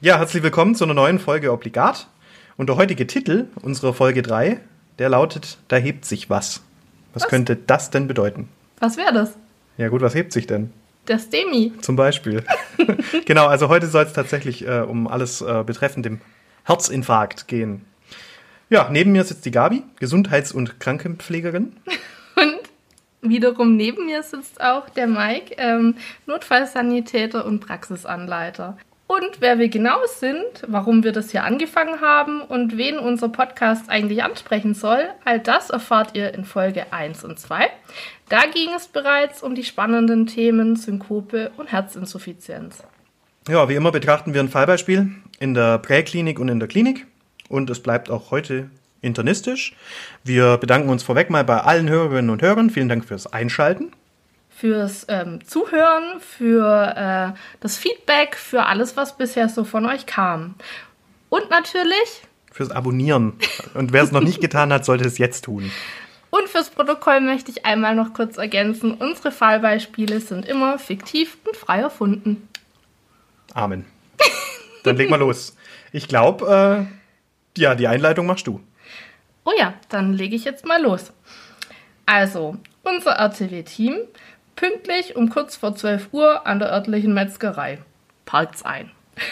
Ja, herzlich willkommen zu einer neuen Folge Obligat. Und der heutige Titel unserer Folge 3, der lautet Da hebt sich was. Was, was? könnte das denn bedeuten? Was wäre das? Ja gut, was hebt sich denn? Der Stemi. Zum Beispiel. genau, also heute soll es tatsächlich äh, um alles äh, betreffend dem Herzinfarkt gehen. Ja, neben mir sitzt die Gabi, Gesundheits- und Krankenpflegerin. Und wiederum neben mir sitzt auch der Mike, ähm, Notfallsanitäter und Praxisanleiter. Und wer wir genau sind, warum wir das hier angefangen haben und wen unser Podcast eigentlich ansprechen soll, all das erfahrt ihr in Folge 1 und 2. Da ging es bereits um die spannenden Themen Synkope und Herzinsuffizienz. Ja, wie immer betrachten wir ein Fallbeispiel in der Präklinik und in der Klinik. Und es bleibt auch heute internistisch. Wir bedanken uns vorweg mal bei allen Hörerinnen und Hörern. Vielen Dank fürs Einschalten fürs ähm, Zuhören, für äh, das Feedback, für alles, was bisher so von euch kam. Und natürlich fürs Abonnieren. Und wer es noch nicht getan hat, sollte es jetzt tun. Und fürs Protokoll möchte ich einmal noch kurz ergänzen, unsere Fallbeispiele sind immer fiktiv und frei erfunden. Amen. Dann leg mal los. Ich glaube, äh, ja, die Einleitung machst du. Oh ja, dann lege ich jetzt mal los. Also, unser RTW-Team pünktlich um kurz vor 12 Uhr an der örtlichen Metzgerei. Parkt's ein.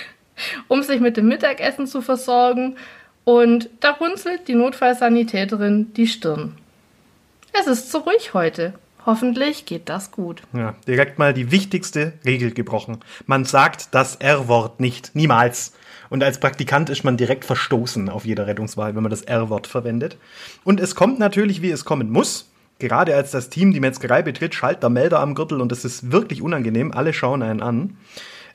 um sich mit dem Mittagessen zu versorgen und da runzelt die Notfallsanitäterin die Stirn. Es ist so ruhig heute. Hoffentlich geht das gut. Ja, direkt mal die wichtigste Regel gebrochen. Man sagt das R-Wort nicht. Niemals. Und als Praktikant ist man direkt verstoßen auf jeder Rettungswahl, wenn man das R-Wort verwendet. Und es kommt natürlich, wie es kommen muss. Gerade als das Team die Metzgerei betritt, schallt der Melder am Gürtel und es ist wirklich unangenehm. Alle schauen einen an.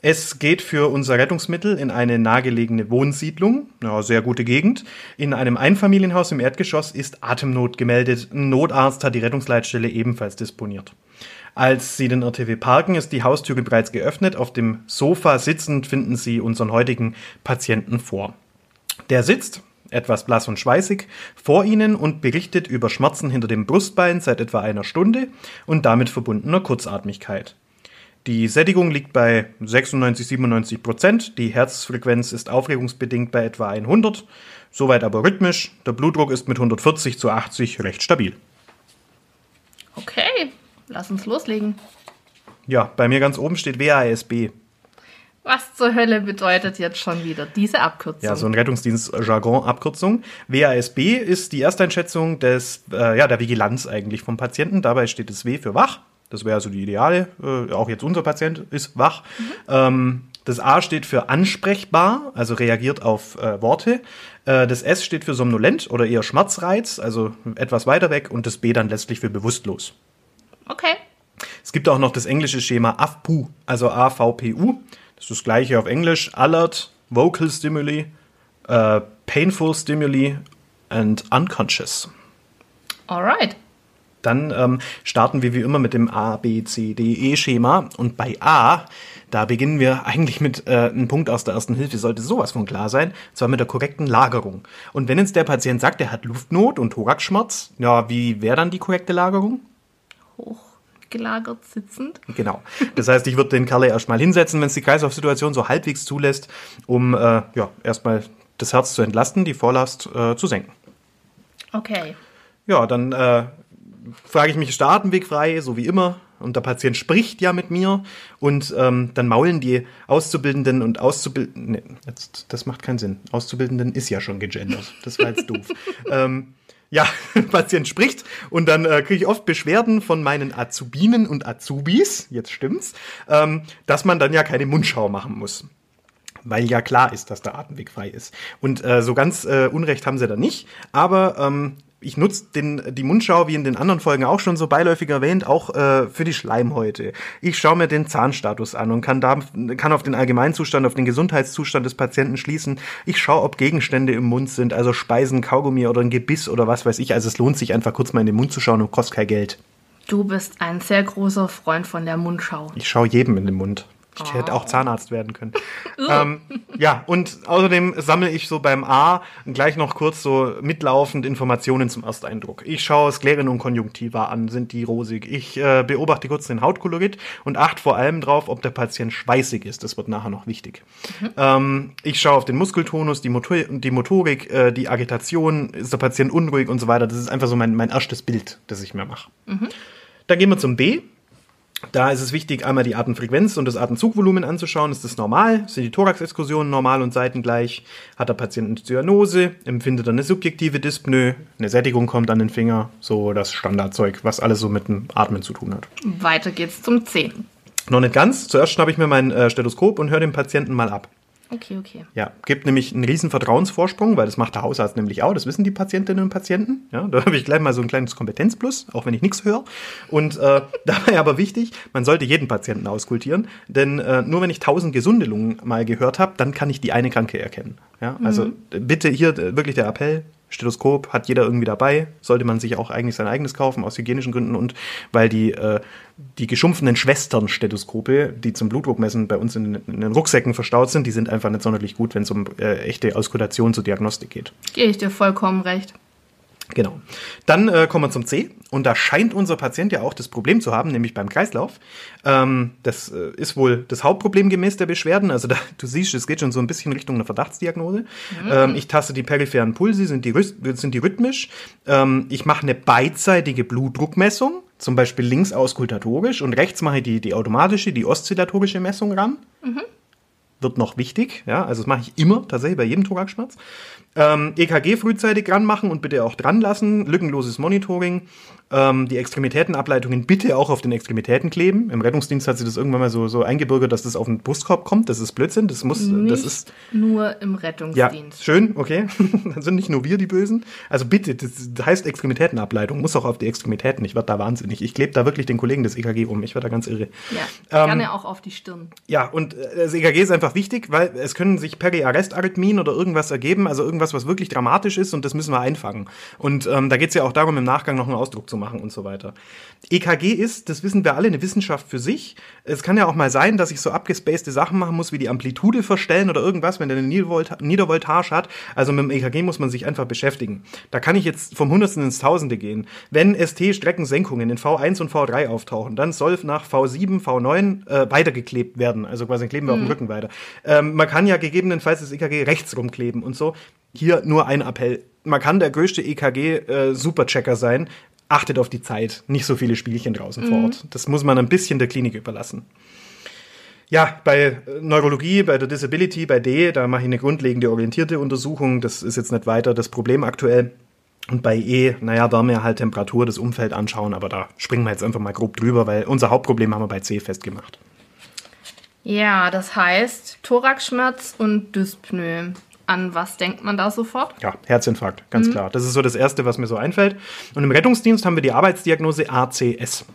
Es geht für unser Rettungsmittel in eine nahegelegene Wohnsiedlung, ja, sehr gute Gegend. In einem Einfamilienhaus im Erdgeschoss ist Atemnot gemeldet. Ein Notarzt hat die Rettungsleitstelle ebenfalls disponiert. Als Sie den RTW parken, ist die Haustüre bereits geöffnet. Auf dem Sofa sitzend finden Sie unseren heutigen Patienten vor. Der sitzt, etwas blass und schweißig, vor ihnen und berichtet über Schmerzen hinter dem Brustbein seit etwa einer Stunde und damit verbundener Kurzatmigkeit. Die Sättigung liegt bei 96, 97 Prozent, die Herzfrequenz ist aufregungsbedingt bei etwa 100, soweit aber rhythmisch, der Blutdruck ist mit 140 zu 80 recht stabil. Okay, lass uns loslegen. Ja, bei mir ganz oben steht WASB. Was zur Hölle bedeutet jetzt schon wieder diese Abkürzung? Ja, so ein Rettungsdienst-Jargon-Abkürzung. WASB ist die Ersteinschätzung des, äh, ja, der Vigilanz eigentlich vom Patienten. Dabei steht das W für wach. Das wäre also die Ideale. Äh, auch jetzt unser Patient ist wach. Mhm. Ähm, das A steht für ansprechbar, also reagiert auf äh, Worte. Äh, das S steht für somnolent oder eher Schmerzreiz, also etwas weiter weg. Und das B dann letztlich für bewusstlos. Okay. Es gibt auch noch das englische Schema AFPU, also AVPU. Das ist das gleiche auf Englisch. Alert, Vocal Stimuli, uh, Painful Stimuli and Unconscious. Alright. Dann ähm, starten wir wie immer mit dem A, B, C, D, E-Schema. Und bei A, da beginnen wir eigentlich mit äh, einem Punkt aus der ersten Hilfe, sollte sowas von klar sein, und zwar mit der korrekten Lagerung. Und wenn jetzt der Patient sagt, er hat Luftnot und Thoraxschmerz, ja, wie wäre dann die korrekte Lagerung? Hoch gelagert sitzend. Genau. Das heißt, ich würde den Kerl erstmal hinsetzen, wenn es die Kreislaufsituation so halbwegs zulässt, um äh, ja, erstmal das Herz zu entlasten, die Vorlast äh, zu senken. Okay. Ja, dann äh, frage ich mich, ist der Atemweg frei, so wie immer? und der Patient spricht ja mit mir und ähm, dann maulen die Auszubildenden und Auszubildenden, nee, jetzt, das macht keinen Sinn. Auszubildenden ist ja schon gegendert. Das war jetzt doof. ähm, ja, Patient spricht und dann äh, kriege ich oft Beschwerden von meinen Azubinen und Azubis, jetzt stimmt's, ähm, dass man dann ja keine Mundschau machen muss. Weil ja klar ist, dass der Atemweg frei ist. Und äh, so ganz äh, Unrecht haben sie da nicht, aber ähm, ich nutze den, die Mundschau, wie in den anderen Folgen auch schon so beiläufig erwähnt, auch äh, für die Schleimhäute. Ich schaue mir den Zahnstatus an und kann, da, kann auf den Allgemeinzustand, auf den Gesundheitszustand des Patienten schließen. Ich schaue, ob Gegenstände im Mund sind, also Speisen, Kaugummi oder ein Gebiss oder was weiß ich. Also es lohnt sich einfach kurz mal in den Mund zu schauen und kostet kein Geld. Du bist ein sehr großer Freund von der Mundschau. Ich schaue jedem in den Mund. Ich hätte auch Zahnarzt werden können. ähm, ja, und außerdem sammle ich so beim A gleich noch kurz so mitlaufend Informationen zum Ersteindruck. Ich schaue Sklerin und Konjunktiva an, sind die rosig. Ich äh, beobachte kurz den Hautkolorit und achte vor allem drauf, ob der Patient schweißig ist. Das wird nachher noch wichtig. Mhm. Ähm, ich schaue auf den Muskeltonus, die, Motor die Motorik, äh, die Agitation, ist der Patient unruhig und so weiter. Das ist einfach so mein, mein erstes Bild, das ich mir mache. Mhm. Dann gehen wir zum B. Da ist es wichtig, einmal die Atemfrequenz und das Atemzugvolumen anzuschauen. Ist das normal? Sind die Thoraxexkursionen normal und seitengleich? Hat der Patient eine Zyanose? Empfindet er eine subjektive Dyspnoe? Eine Sättigung kommt an den Finger? So das Standardzeug, was alles so mit dem Atmen zu tun hat. Weiter geht's zum 10. Noch nicht ganz. Zuerst schnappe ich mir mein äh, Stethoskop und höre den Patienten mal ab. Okay, okay. Ja, gibt nämlich einen riesen Vertrauensvorsprung, weil das macht der Hausarzt nämlich auch. Das wissen die Patientinnen und Patienten. Ja, da habe ich gleich mal so ein kleines Kompetenzplus, auch wenn ich nichts höre. Und äh, dabei aber wichtig, man sollte jeden Patienten auskultieren, denn äh, nur wenn ich tausend gesunde Lungen mal gehört habe, dann kann ich die eine Kranke erkennen. Ja, also mhm. bitte hier äh, wirklich der Appell, Stethoskop hat jeder irgendwie dabei, sollte man sich auch eigentlich sein eigenes kaufen, aus hygienischen Gründen und weil die, äh, die geschumpfenen Schwestern-Stethoskope, die zum Blutdruckmessen bei uns in, in, den Rucksäcken verstaut sind, die sind einfach nicht sonderlich gut, wenn es um äh, echte Auskultation zur Diagnostik geht. Gehe ich dir vollkommen recht. Genau. Dann äh, kommen wir zum C. Und da scheint unser Patient ja auch das Problem zu haben, nämlich beim Kreislauf. Ähm, das äh, ist wohl das Hauptproblem gemäß der Beschwerden. Also da, du siehst, es geht schon so ein bisschen Richtung einer Verdachtsdiagnose. Mhm. Ähm, ich taste die peripheren Pulse, sind die, sind die rhythmisch. Ähm, ich mache eine beidseitige Blutdruckmessung, zum Beispiel links auskultatorisch und rechts mache ich die, die automatische, die oszillatorische Messung ran. Mhm wird noch wichtig. Ja, also das mache ich immer tatsächlich bei jedem Thoraxschmerz. Ähm, EKG frühzeitig ranmachen und bitte auch dran lassen. Lückenloses Monitoring. Ähm, die Extremitätenableitungen bitte auch auf den Extremitäten kleben. Im Rettungsdienst hat sich das irgendwann mal so, so eingebürgert, dass das auf den Brustkorb kommt. Das ist Blödsinn. Das muss, nicht das ist. Nur im Rettungsdienst. Ja, schön, okay. Dann sind nicht nur wir die Bösen. Also bitte, das heißt Extremitätenableitung, muss auch auf die Extremitäten. Ich werde da wahnsinnig. Ich klebe da wirklich den Kollegen des EKG rum. Ich werde da ganz irre. Ja, ähm, gerne auch auf die Stirn. Ja, und äh, das EKG ist einfach wichtig, weil es können sich Periarrestarrhythmien oder irgendwas ergeben, also irgendwas, was wirklich dramatisch ist und das müssen wir einfangen. Und ähm, da geht es ja auch darum, im Nachgang noch einen Ausdruck zu machen und so weiter. EKG ist, das wissen wir alle, eine Wissenschaft für sich. Es kann ja auch mal sein, dass ich so abgespacede Sachen machen muss, wie die Amplitude verstellen oder irgendwas, wenn der eine Niedervoltage hat. Also mit dem EKG muss man sich einfach beschäftigen. Da kann ich jetzt vom Hundertsten ins Tausende gehen. Wenn ST-Streckensenkungen in V1 und V3 auftauchen, dann soll nach V7, V9 äh, weitergeklebt werden. Also quasi kleben wir mhm. auf dem mhm. Rücken weiter. Ähm, man kann ja gegebenenfalls das EKG rechts rumkleben und so. Hier nur ein Appell. Man kann der größte EKG-Superchecker äh, sein, achtet auf die Zeit, nicht so viele Spielchen draußen mhm. vor Ort. Das muss man ein bisschen der Klinik überlassen. Ja, bei äh, Neurologie, bei der Disability, bei D, da mache ich eine grundlegende orientierte Untersuchung. Das ist jetzt nicht weiter das Problem aktuell. Und bei E, naja, Wärme, halt Temperatur, das Umfeld anschauen, aber da springen wir jetzt einfach mal grob drüber, weil unser Hauptproblem haben wir bei C festgemacht. Ja, das heißt Thoraxschmerz und Dyspnoe. An was denkt man da sofort? Ja, Herzinfarkt, ganz mhm. klar. Das ist so das Erste, was mir so einfällt. Und im Rettungsdienst haben wir die Arbeitsdiagnose ACS.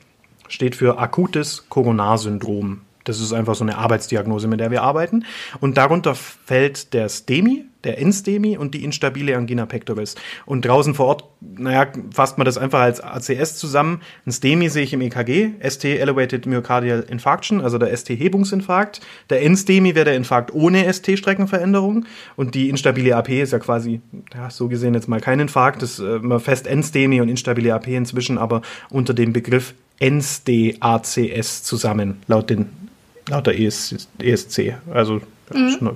Steht für akutes Koronarsyndrom. Das ist einfach so eine Arbeitsdiagnose, mit der wir arbeiten. Und darunter fällt der STEMI, der N-STEMI und die instabile Angina pectoris. Und draußen vor Ort, naja, fasst man das einfach als ACS zusammen. Ein STEMI sehe ich im EKG, ST Elevated Myocardial Infarction, also der ST-Hebungsinfarkt. Der N-STEMI wäre der Infarkt ohne ST-Streckenveränderung. Und die instabile AP ist ja quasi, ja, so gesehen jetzt mal kein Infarkt. Das ist äh, fest N-STEMI und instabile AP inzwischen, aber unter dem Begriff NSD-ACS zusammen, laut den laut der ES, ESC. Also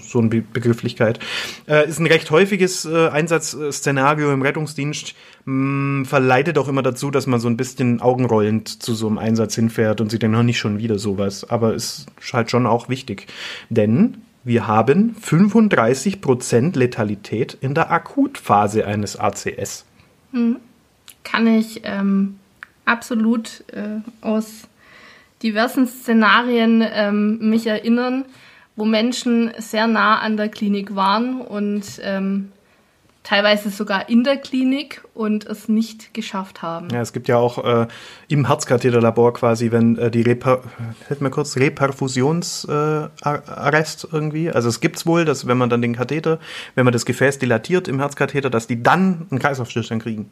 So eine Be Begrifflichkeit. Äh, ist ein recht häufiges äh, Einsatzszenario im Rettungsdienst. Mh, verleitet auch immer dazu, dass man so ein bisschen augenrollend zu so einem Einsatz hinfährt und sieht dann noch nicht schon wieder sowas. Aber ist halt schon auch wichtig. Denn wir haben 35% Letalität in der Akutphase eines ACS. Kann ich ähm, absolut äh, aus diversen Szenarien ähm, mich erinnern, wo Menschen sehr nah an der Klinik waren und ähm, teilweise sogar in der Klinik und es nicht geschafft haben. Ja, es gibt ja auch äh, im Herzkatheterlabor quasi, wenn äh, die Reper kurz Reperfusionsarrest äh, irgendwie. Also es gibt's wohl, dass wenn man dann den Katheter, wenn man das Gefäß dilatiert im Herzkatheter, dass die dann einen Kreislaufstillstand kriegen.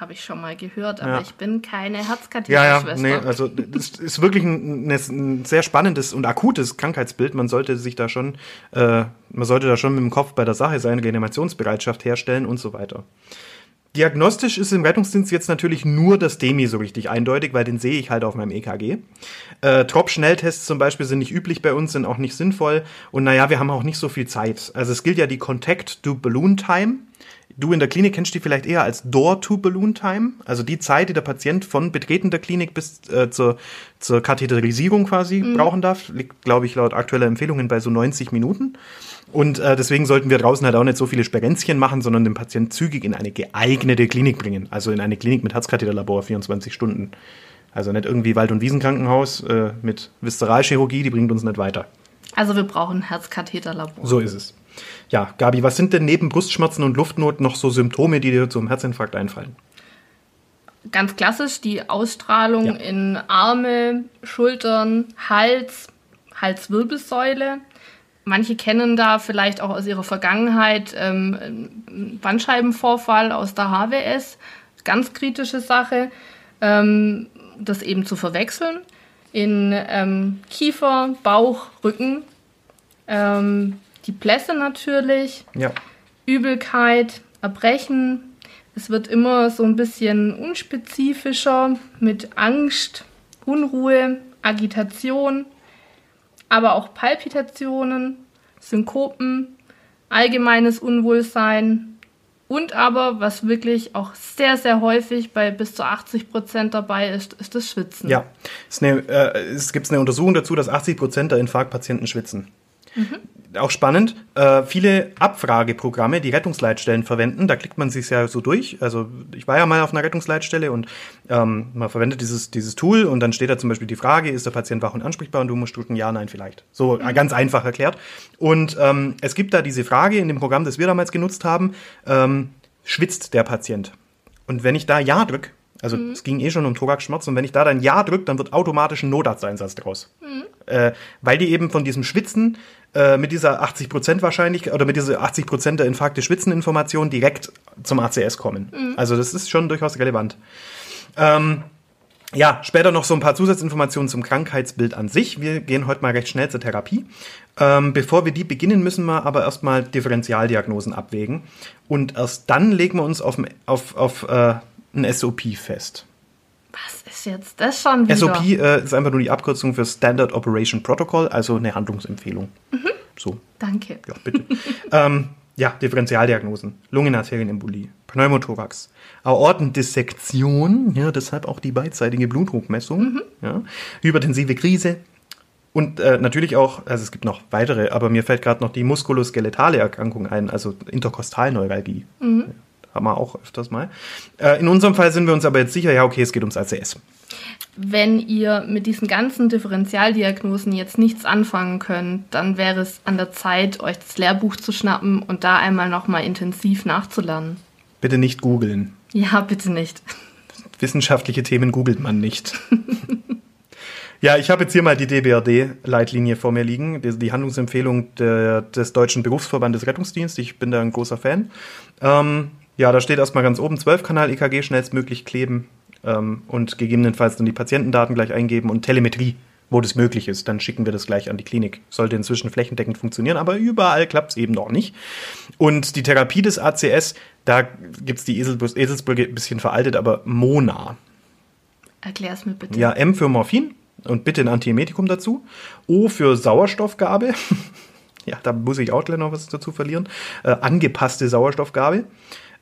Habe ich schon mal gehört, aber Ja. ich bin keine Ja, ja, Herzkatheterschwester. nee, also das ist wirklich ein, ein, sehr spannendes und akutes Krankheitsbild. Man sollte sich da schon, äh, man sollte da schon mit dem Kopf bei der Sache sein, Reanimationsbereitschaft herstellen und so weiter. Diagnostisch ist im Rettungsdienst jetzt natürlich nur das DEMI so richtig eindeutig, weil den sehe ich halt auf meinem EKG. Äh, Trop-Schnelltests zum Beispiel sind nicht üblich bei uns, sind auch nicht sinnvoll. Und naja, wir haben auch nicht so viel Zeit. Also es gilt ja die Contact-to-Balloon-Time. Du in der Klinik kennst die vielleicht eher als Door-to-Balloon-Time, also die Zeit, die der Patient von Betreten der Klinik bis äh, zur, zur Katheterisierung quasi brauchen darf. Liegt, glaube ich, laut aktueller Empfehlungen bei so 90 Minuten. Und äh, deswegen sollten wir draußen halt auch nicht so viele Sperenzchen machen, sondern den Patienten zügig in eine geeignete Klinik bringen. Also in eine Klinik mit Herzkatheterlabor 24 Stunden. Also nicht irgendwie Wald- und Wiesenkrankenhaus äh, mit Viszeralchirurgie, die bringt uns nicht weiter. Also wir brauchen Herzkatheterlabor. So ist es. Ja, Gabi, was sind denn neben Brustschmerzen und Luftnot noch so Symptome, die dir zum Herzinfarkt einfallen? Ganz klassisch die Ausstrahlung Ja. in Arme, Schultern, Hals, Halswirbelsäule. Manche kennen da vielleicht auch aus ihrer Vergangenheit ähm, einen Bandscheibenvorfall aus der HWS. Ganz kritische Sache, ähm, das eben zu verwechseln. In ähm, Kiefer, Bauch, Rücken. Ähm, die Plässe natürlich. Ja. Übelkeit, Erbrechen. Es wird immer so ein bisschen unspezifischer mit Angst, Unruhe, Agitation, aber auch Palpitationen, Synkopen, allgemeines Unwohlsein und aber, was wirklich auch sehr, sehr häufig bei bis zu 80 Prozent dabei ist, ist das Schwitzen. Ja, es, äh, es gibt eine Untersuchung dazu, dass 80 Prozent der Infarktpatienten schwitzen. Auch spannend, äh, viele Abfrageprogramme, die Rettungsleitstellen verwenden, da klickt man sich ja so durch. Also ich war ja mal auf einer Rettungsleitstelle und ähm, man verwendet dieses, dieses Tool und dann steht da zum Beispiel die Frage, ist der Patient wach und ansprechbar und du musst drücken, ja, nein, vielleicht. So äh, ganz einfach erklärt. Und ähm, es gibt da diese Frage in dem Programm, das wir damals genutzt haben, ähm, schwitzt der Patient? Und wenn ich da Ja drücke, also es ging eh schon um Thoraxschmerz, und wenn ich da dann Ja drücke, dann wird automatisch ein Notarzteinsatz draus. Äh, weil die eben von diesem Schwitzen äh, mit dieser 80% wahrscheinlich, oder mit dieser 80% der Infarkte Schwitzen-Information direkt zum ACS kommen. Also das ist schon durchaus relevant. Ähm, ja, später noch so ein paar Zusatzinformationen zum Krankheitsbild an sich. Wir gehen heute mal recht schnell zur Therapie. Ähm, bevor wir die beginnen, müssen wir aber erstmal Differentialdiagnosen abwägen. Und erst dann legen wir uns auf, auf, auf äh, ein SOP fest. Was ist jetzt das schon wieder? SOP äh, ist einfach nur die Abkürzung für Standard Operation Protocol, also eine Handlungsempfehlung. So, Danke. ja, bitte. ähm, ja, Differentialdiagnosen. Lungenarterienembolie, Pneumothorax, Aortendissektion, ja, deshalb auch die beidseitige Blutdruckmessung, ja, hypertensive Krise und äh, natürlich auch, also es gibt noch weitere, aber mir fällt gerade noch die muskuloskeletale Erkrankung ein, also Interkostalneuralgie. Haben wir auch öfters mal. Äh, in unserem Fall sind wir uns aber jetzt sicher, ja, okay, es geht ums ACS. Wenn ihr mit diesen ganzen Differentialdiagnosen jetzt nichts anfangen könnt, dann wäre es an der Zeit, euch das Lehrbuch zu schnappen und da einmal nochmal intensiv nachzulernen. Bitte nicht googeln. Ja, bitte nicht. Wissenschaftliche Themen googelt man nicht. ja, ich habe jetzt hier mal die DBRD-Leitlinie vor mir liegen, die, die Handlungsempfehlung der, des Deutschen Berufsverbandes Rettungsdienst. Ich bin da ein großer Fan. Ähm, ja, da steht erstmal ganz oben 12-Kanal-EKG schnellstmöglich kleben ähm, und gegebenenfalls dann die Patientendaten gleich eingeben und Telemetrie, wo das möglich ist. Dann schicken wir das gleich an die Klinik. Sollte inzwischen flächendeckend funktionieren, aber überall klappt es eben noch nicht. Und die Therapie des ACS, da gibt's die Esel, Eselsbrücke ein bisschen veraltet, aber Mona. Erklär's mir bitte. Ja, M für Morphin und bitte ein Antiemetikum dazu. O für Sauerstoffgabe. Ja, da muss ich auch gleich noch was dazu verlieren. Äh, angepasste Sauerstoffgabe.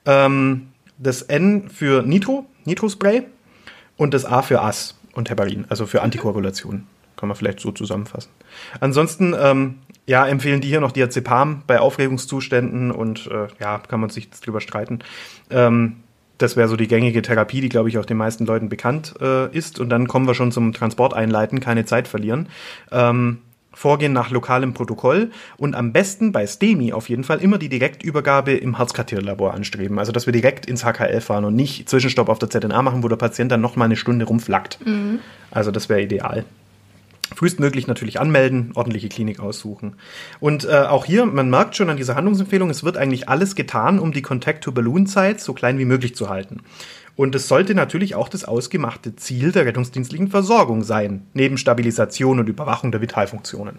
Ähm, das N für Nitro, Nitrospray. Und das A für As und Heparin, also für Antikoagulation. Kann man vielleicht so zusammenfassen. Ansonsten, ähm, ja, empfehlen die hier noch Diazepam bei Aufregungszuständen und äh, ja, kann man sich drüber streiten. Ähm, das wäre so die gängige Therapie, die, glaube ich, auch den meisten Leuten bekannt äh, ist. Und dann kommen wir schon zum Transport einleiten, keine Zeit verlieren. Ähm, Vorgehen nach lokalem Protokoll und am besten bei STEMI auf jeden Fall immer die Direktübergabe im Herzkatheterlabor anstreben. Also, dass wir direkt ins HKL fahren und nicht Zwischenstopp auf der ZNA machen, wo der Patient dann noch mal eine Stunde rumflackt. Mhm. Also, das wäre ideal. Frühestmöglich natürlich anmelden, ordentliche Klinik aussuchen. Und äh, auch hier, man merkt schon an dieser Handlungsempfehlung, es wird eigentlich alles getan, um die Contact-to-Balloon-Zeit so klein wie möglich zu halten. Und es sollte natürlich auch das ausgemachte Ziel der rettungsdienstlichen Versorgung sein, neben Stabilisation und Überwachung der Vitalfunktionen.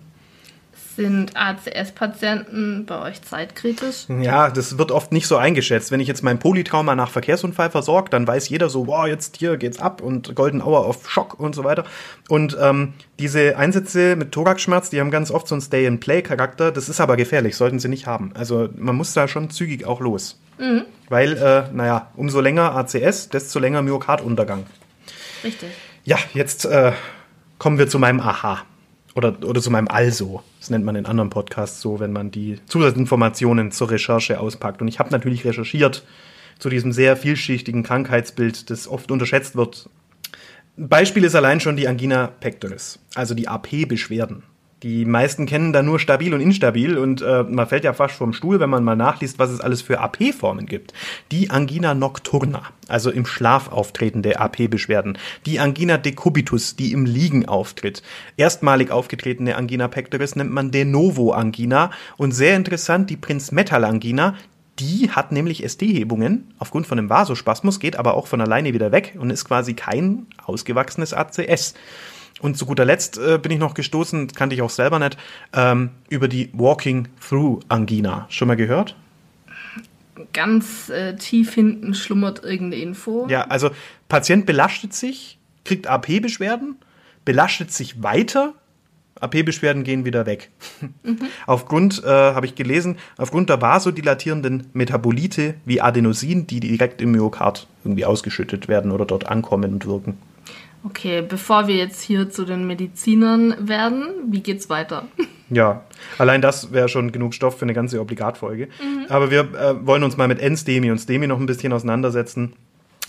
Sind ACS-Patienten bei euch zeitkritisch? Ja, das wird oft nicht so eingeschätzt. Wenn ich jetzt mein Polytrauma nach Verkehrsunfall versorge, dann weiß jeder so, wow, jetzt hier geht's ab und Golden Hour auf Schock und so weiter. Und ähm, diese Einsätze mit Thoraxschmerz, die haben ganz oft so einen Stay-and-Play-Charakter. Das ist aber gefährlich, sollten sie nicht haben. Also man muss da schon zügig auch los. Mhm. Weil, äh, naja, umso länger ACS, desto länger Myokarduntergang. Richtig. Ja, jetzt äh, kommen wir zu meinem Aha. Oder, oder zu meinem Also. Das nennt man in anderen Podcasts so, wenn man die Zusatzinformationen zur Recherche auspackt. Und ich habe natürlich recherchiert zu diesem sehr vielschichtigen Krankheitsbild, das oft unterschätzt wird. Ein Beispiel ist allein schon die Angina pectoris, also die AP-Beschwerden. Die meisten kennen da nur stabil und instabil und äh, man fällt ja fast vom Stuhl, wenn man mal nachliest, was es alles für AP-Formen gibt. Die Angina nocturna, also im Schlaf auftretende AP-Beschwerden. Die Angina decubitus, die im Liegen auftritt. Erstmalig aufgetretene Angina pectoris nennt man de novo Angina und sehr interessant die Prinzmetal-Angina, die hat nämlich ST-Hebungen aufgrund von einem Vasospasmus, geht aber auch von alleine wieder weg und ist quasi kein ausgewachsenes ACS. Und zu guter Letzt äh, bin ich noch gestoßen, kannte ich auch selber nicht, ähm, über die Walking Through Angina. Schon mal gehört? Ganz äh, tief hinten schlummert irgendeine Info. Ja, also Patient belastet sich, kriegt AP-Beschwerden, belastet sich weiter, AP-Beschwerden gehen wieder weg. Mhm. Aufgrund, äh, habe ich gelesen, aufgrund der vasodilatierenden Metabolite wie Adenosin, die direkt im Myokard irgendwie ausgeschüttet werden oder dort ankommen und wirken. Okay, bevor wir jetzt hier zu den Medizinern werden, wie geht's weiter? Ja, allein das wäre schon genug Stoff für eine ganze Obligatfolge. Mhm. Aber wir äh, wollen uns mal mit NSTEMI und STEMI noch ein bisschen auseinandersetzen.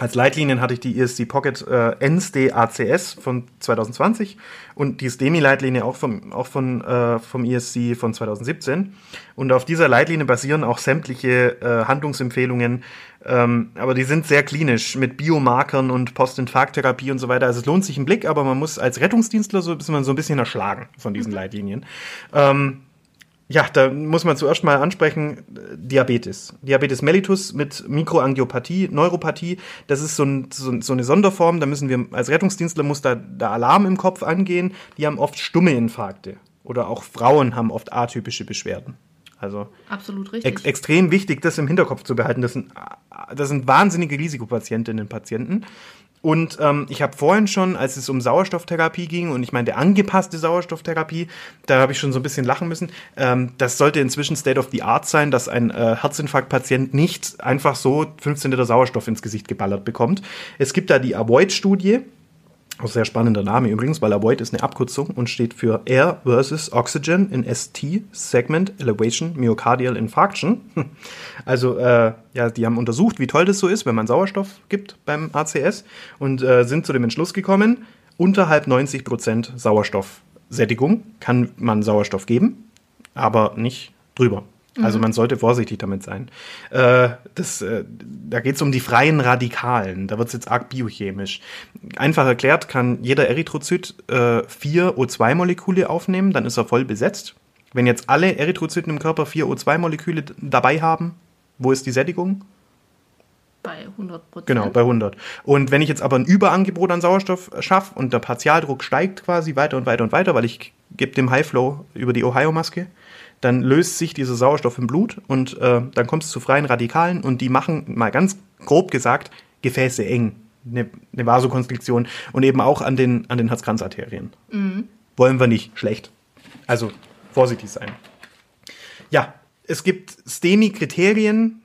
Als Leitlinien hatte ich die ESC Pocket äh, NSD ACS von 2020 und die STEMI-Leitlinie auch vom, auch von, äh, vom ESC von 2017. Und auf dieser Leitlinie basieren auch sämtliche äh, Handlungsempfehlungen, ähm, aber die sind sehr klinisch mit Biomarkern und Postinfarkttherapie und so weiter. Also es lohnt sich ein Blick, aber man muss als Rettungsdienstler so, ist man so ein bisschen erschlagen von diesen. Leitlinien. Ähm, ja, da muss man zuerst mal ansprechen, Diabetes. Diabetes mellitus mit Mikroangiopathie, Neuropathie, das ist so, ein, so, so, eine Sonderform, da müssen wir, als Rettungsdienstler muss da der Alarm im Kopf angehen, die haben oft stumme Infarkte. Oder auch Frauen haben oft atypische Beschwerden. Also absolut richtig. Ex extrem wichtig, das im Hinterkopf zu behalten. Das sind, das sind wahnsinnige Risikopatientinnen und Patienten. Und ähm, ich habe vorhin schon, als es um Sauerstofftherapie ging, und ich meine, angepasste Sauerstofftherapie, da habe ich schon so ein bisschen lachen müssen. Ähm, das sollte inzwischen State of the Art sein, dass ein äh, Herzinfarktpatient nicht einfach so 15 Liter Sauerstoff ins Gesicht geballert bekommt. Es gibt da die Avoid-Studie, auch sehr spannender Name übrigens, weil Avoid ist eine Abkürzung und steht für Air versus Oxygen in ST, Segment Elevation Myocardial Infarction. Also, äh, ja, die haben untersucht, wie toll das so ist, wenn man Sauerstoff gibt beim ACS und äh, sind zu dem Entschluss gekommen, unterhalb 90 Prozent Sauerstoffsättigung kann man Sauerstoff geben, aber nicht drüber. Also mhm. man sollte vorsichtig damit sein. Äh, das, äh, da geht es um die freien Radikalen. Da wird es jetzt arg biochemisch. Einfach erklärt kann jeder Erythrozyt äh, vier O2-Moleküle aufnehmen, dann ist er voll besetzt. Wenn jetzt alle Erythrozyten im Körper vier O2-Moleküle dabei haben, wo ist die Sättigung? Bei 100 Prozent. Genau, bei 100. Und wenn ich jetzt aber ein Überangebot an Sauerstoff schaffe und der Partialdruck steigt quasi weiter und weiter und weiter, weil ich gebe dem High Flow über die Ohio-Maske, dann löst sich dieser Sauerstoff im Blut und äh, dann kommt es zu freien Radikalen und die machen, mal ganz grob gesagt, Gefäße eng. Eine, eine Vasokonstriktion und eben auch an den, an den Herzkranzarterien. Mhm. Wollen wir nicht. Schlecht. Also vorsichtig sein. Ja, es gibt STEMI-Kriterien.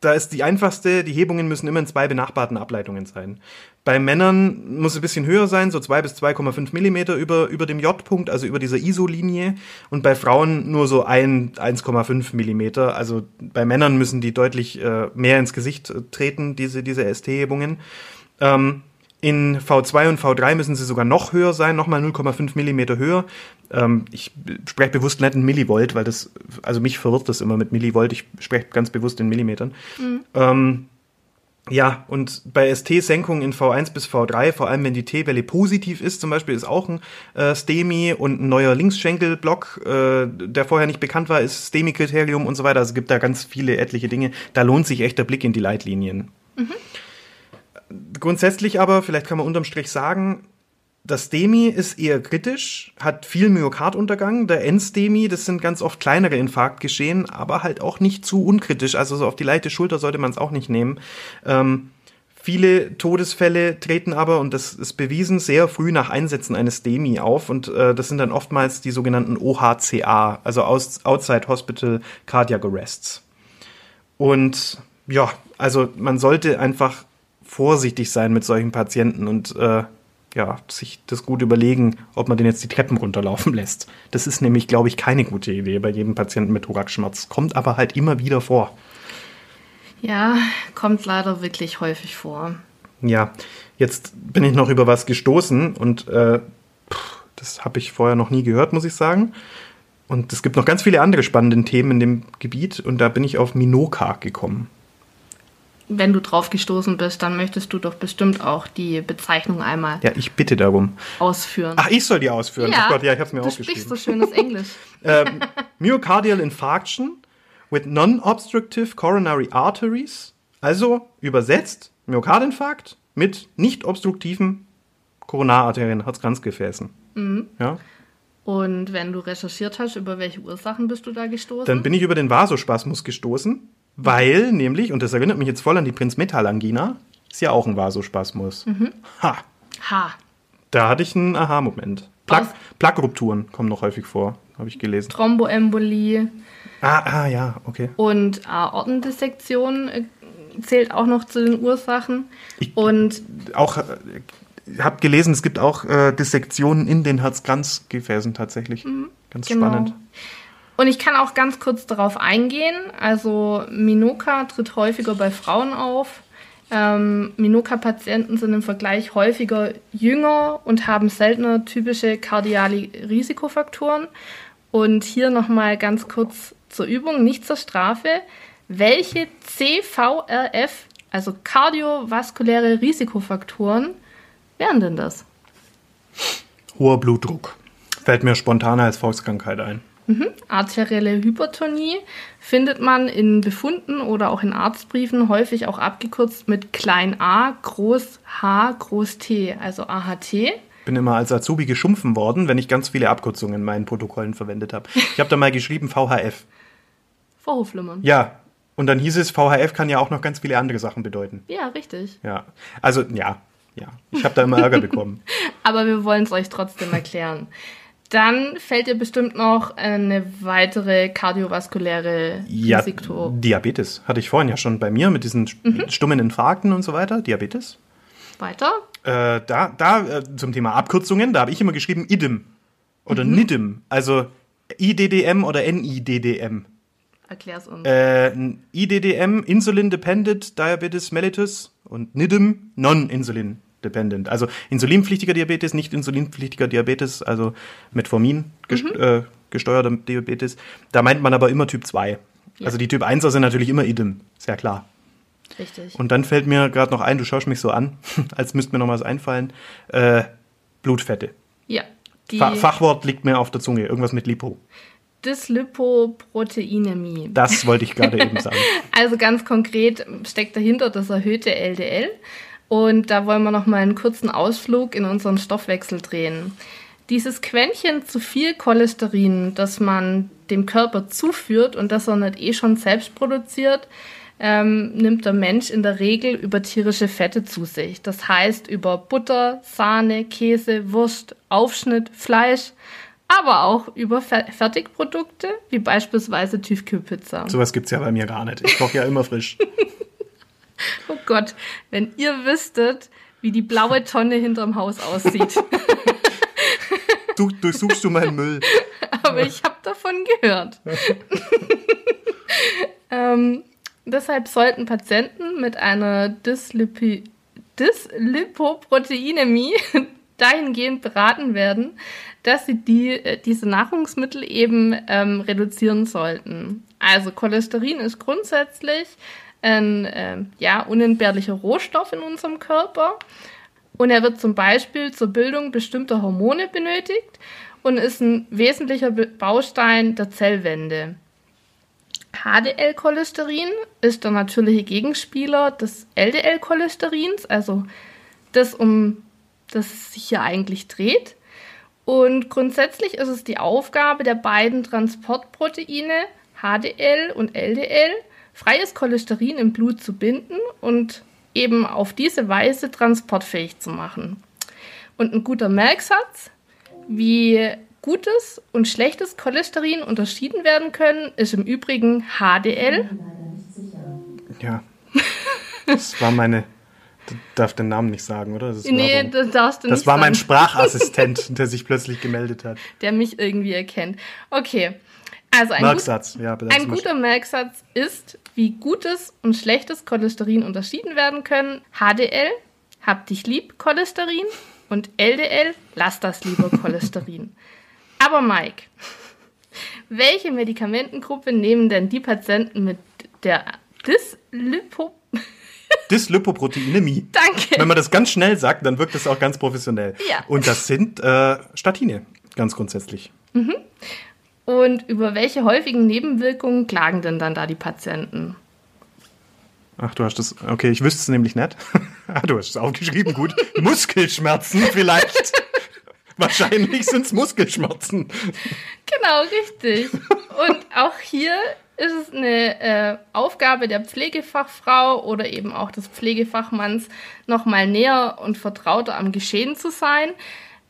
Da ist die einfachste, die Hebungen müssen immer in zwei benachbarten Ableitungen sein. Bei Männern muss es ein bisschen höher sein, so 2 bis 2,5 Millimeter über, über dem J-Punkt, also über dieser ISO-Linie. Und bei Frauen nur so ein 1,5 Millimeter. Also bei Männern müssen die deutlich äh, mehr ins Gesicht äh, treten, diese, diese ST-Hebungen. Ähm, in V2 und V3 müssen sie sogar noch höher sein, nochmal 0,5 Millimeter höher. Ähm, ich spreche bewusst nicht in Millivolt, weil das, also mich verwirrt das immer mit Millivolt. Ich spreche ganz bewusst in Millimetern. Ähm, ja, und bei ST-Senkungen in V1 bis V3, vor allem wenn die T-Welle positiv ist, zum Beispiel ist auch ein äh, STEMI und ein neuer Linksschenkelblock, äh, der vorher nicht bekannt war, ist STEMI-Kriterium und so weiter. Also es gibt da ganz viele etliche Dinge. Da lohnt sich echt der Blick in die Leitlinien. Grundsätzlich aber, vielleicht kann man unterm Strich sagen, das STEMI ist eher kritisch, hat viel Myokarduntergang. Der N-STEMI, das sind ganz oft kleinere Infarktgeschehen, aber halt auch nicht zu unkritisch. Also so auf die leichte Schulter sollte man es auch nicht nehmen. Ähm, viele Todesfälle treten aber, und das ist bewiesen, sehr früh nach Einsetzen eines STEMI auf. Und äh, das sind dann oftmals die sogenannten OHCA, also Outside Hospital Cardiac Arrests. Und ja, also man sollte einfach vorsichtig sein mit solchen Patienten und äh, ja, sich das gut überlegen, ob man den jetzt die Treppen runterlaufen lässt. Das ist nämlich, glaube ich, keine gute Idee bei jedem Patienten mit Thoraxschmerz. Kommt aber halt immer wieder vor. Ja, kommt leider wirklich häufig vor. Ja, jetzt bin ich noch über was gestoßen und äh, pff, das habe ich vorher noch nie gehört, muss ich sagen. Und es gibt noch ganz viele andere spannende Themen in dem Gebiet und da bin ich auf Minoka gekommen. Wenn du drauf gestoßen bist, dann möchtest du doch bestimmt auch die Bezeichnung einmal Ja, ich bitte darum. ausführen. Ach, ich soll die ausführen. oh Gott, ja, ich habe mir du aufgeschrieben. sprichst so schönes Englisch. ähm, Myocardial Infarction with non-obstructive coronary arteries. Also übersetzt Myokardinfarkt mit nicht obstruktiven Koronararterien, Herzkranzgefäßen. Ja, Und wenn du recherchiert hast, über welche Ursachen bist du da gestoßen? dann bin ich über den Vasospasmus gestoßen, weil nämlich, und das erinnert mich jetzt voll an die Prinzmetall-Angina, ist ja auch ein Vasospasmus. Ha, ha. da hatte ich einen Aha-Moment. Plak Plakrupturen kommen noch häufig vor, habe ich gelesen. Thromboembolie Ah, ah, ja, okay. und Aortendissektion äh, zählt auch noch zu den Ursachen. Ich- und auch äh, habe gelesen, es gibt auch äh, Dissektionen in den Herzkranzgefäßen tatsächlich. Ganz genau. spannend. Und ich kann auch ganz kurz darauf eingehen. Also Minoka tritt häufiger bei Frauen auf. Ähm, Minoka-Patienten sind im Vergleich häufiger jünger und haben seltener typische kardiale Risikofaktoren. Und hier nochmal ganz kurz zur Übung, nicht zur Strafe. Welche CVRF, also kardiovaskuläre Risikofaktoren, wären denn das? Hoher Blutdruck. Fällt mir spontan als Volkskrankheit ein. Arterielle Hypertonie findet man in Befunden oder auch in Arztbriefen häufig auch abgekürzt mit klein a, groß H, groß T, also AHT. Bin immer als Azubi geschumpfen worden, wenn ich ganz viele Abkürzungen in meinen Protokollen verwendet habe. Ich habe da mal geschrieben VHF. Vorhofflimmern. Ja. Und dann hieß es, VHF kann ja auch noch ganz viele andere Sachen bedeuten. Ja, richtig. Ja. Also, ja. Ja. Ich habe da immer Ärger bekommen. Aber wir wollen es euch trotzdem erklären. Dann fällt dir bestimmt noch eine weitere kardiovaskuläre Ja, Risiko. Diabetes. Hatte ich vorhin ja schon bei mir mit diesen stummen Infarkten und so weiter. Diabetes. Weiter? Äh, da, da äh, zum Thema Abkürzungen, da habe ich immer geschrieben IDIM oder NIDIM, also IDDM oder NIDDM. Erklär's uns. Äh, IDDM, Insulin Dependent Diabetes mellitus und NIDIM, Non-Insulin Dependent. Also insulinpflichtiger Diabetes, nicht insulinpflichtiger Diabetes, also Metformin gest äh, gesteuerter Diabetes. Da meint man aber immer Typ 2. Ja. Also die Typ 1er sind natürlich immer IDIM, sehr klar. Richtig. Und dann fällt mir gerade noch ein, du schaust mich so an, als müsste mir noch was einfallen, äh, Blutfette. ja. Fa Fachwort liegt mir auf der Zunge, irgendwas mit Lipo. Dyslipoproteinämie. Das wollte ich gerade eben sagen. Also ganz konkret steckt dahinter das erhöhte LDL. Und da wollen wir noch mal einen kurzen Ausflug in unseren Stoffwechsel drehen. Dieses Quäntchen zu viel Cholesterin, das man dem Körper zuführt und das er nicht eh schon selbst produziert, ähm, nimmt der Mensch in der Regel über tierische Fette zu sich. Das heißt über Butter, Sahne, Käse, Wurst, Aufschnitt, Fleisch. aber auch über Fer Fertigprodukte, wie beispielsweise Tiefkühlpizza. Sowas gibt's ja bei mir gar nicht. Ich koche ja immer frisch. Oh Gott, wenn ihr wüsstet, wie die blaue Tonne hinterm Haus aussieht. Du, durchsuchst du meinen Müll. Aber ich habe davon gehört. ähm, deshalb sollten Patienten mit einer Dyslipi Dyslipoproteinämie dahingehend beraten werden, dass sie die, äh, diese Nahrungsmittel eben ähm, reduzieren sollten. Also Cholesterin ist grundsätzlich ein äh, ja, unentbehrlicher Rohstoff in unserem Körper und er wird zum Beispiel zur Bildung bestimmter Hormone benötigt und ist ein wesentlicher Baustein der Zellwände. HDL-Cholesterin ist der natürliche Gegenspieler des LDL-Cholesterins, also das, um das es sich hier eigentlich dreht. Und grundsätzlich ist es die Aufgabe der beiden Transportproteine HDL und LDL, freies Cholesterin im Blut zu binden und eben auf diese Weise transportfähig zu machen. Und ein guter Merksatz, wie gutes und schlechtes Cholesterin unterschieden werden können, ist im Übrigen HDL. Ja. Das war meine. Du darf den Namen nicht sagen, oder? Das nee, Werbung. das darfst du Das nicht war mein sagen, Sprachassistent, der sich plötzlich gemeldet hat. der mich irgendwie erkennt. Okay. Also ein, gut, Merksatz, ja, bitte. ein guter Merksatz ist, wie gutes und schlechtes Cholesterin unterschieden werden können. HDL, hab dich lieb, Cholesterin. Und LDL, lass das lieber Cholesterin. Aber Mike, welche Medikamentengruppe nehmen denn die Patienten mit der Dyslipo... Dyslipoproteinämie. Danke. Wenn man das ganz schnell sagt, dann wirkt das auch ganz professionell. Ja. Und das sind äh, Statine, ganz grundsätzlich. Und über welche häufigen Nebenwirkungen klagen denn dann da die Patienten? Ach, du hast das. Okay, ich wüsste es nämlich nicht. ah, du hast es aufgeschrieben, gut. Muskelschmerzen vielleicht. Wahrscheinlich sind es Muskelschmerzen. Genau, richtig. Und auch hier ist es eine äh, Aufgabe der Pflegefachfrau oder eben auch des Pflegefachmanns, nochmal näher und vertrauter am Geschehen zu sein.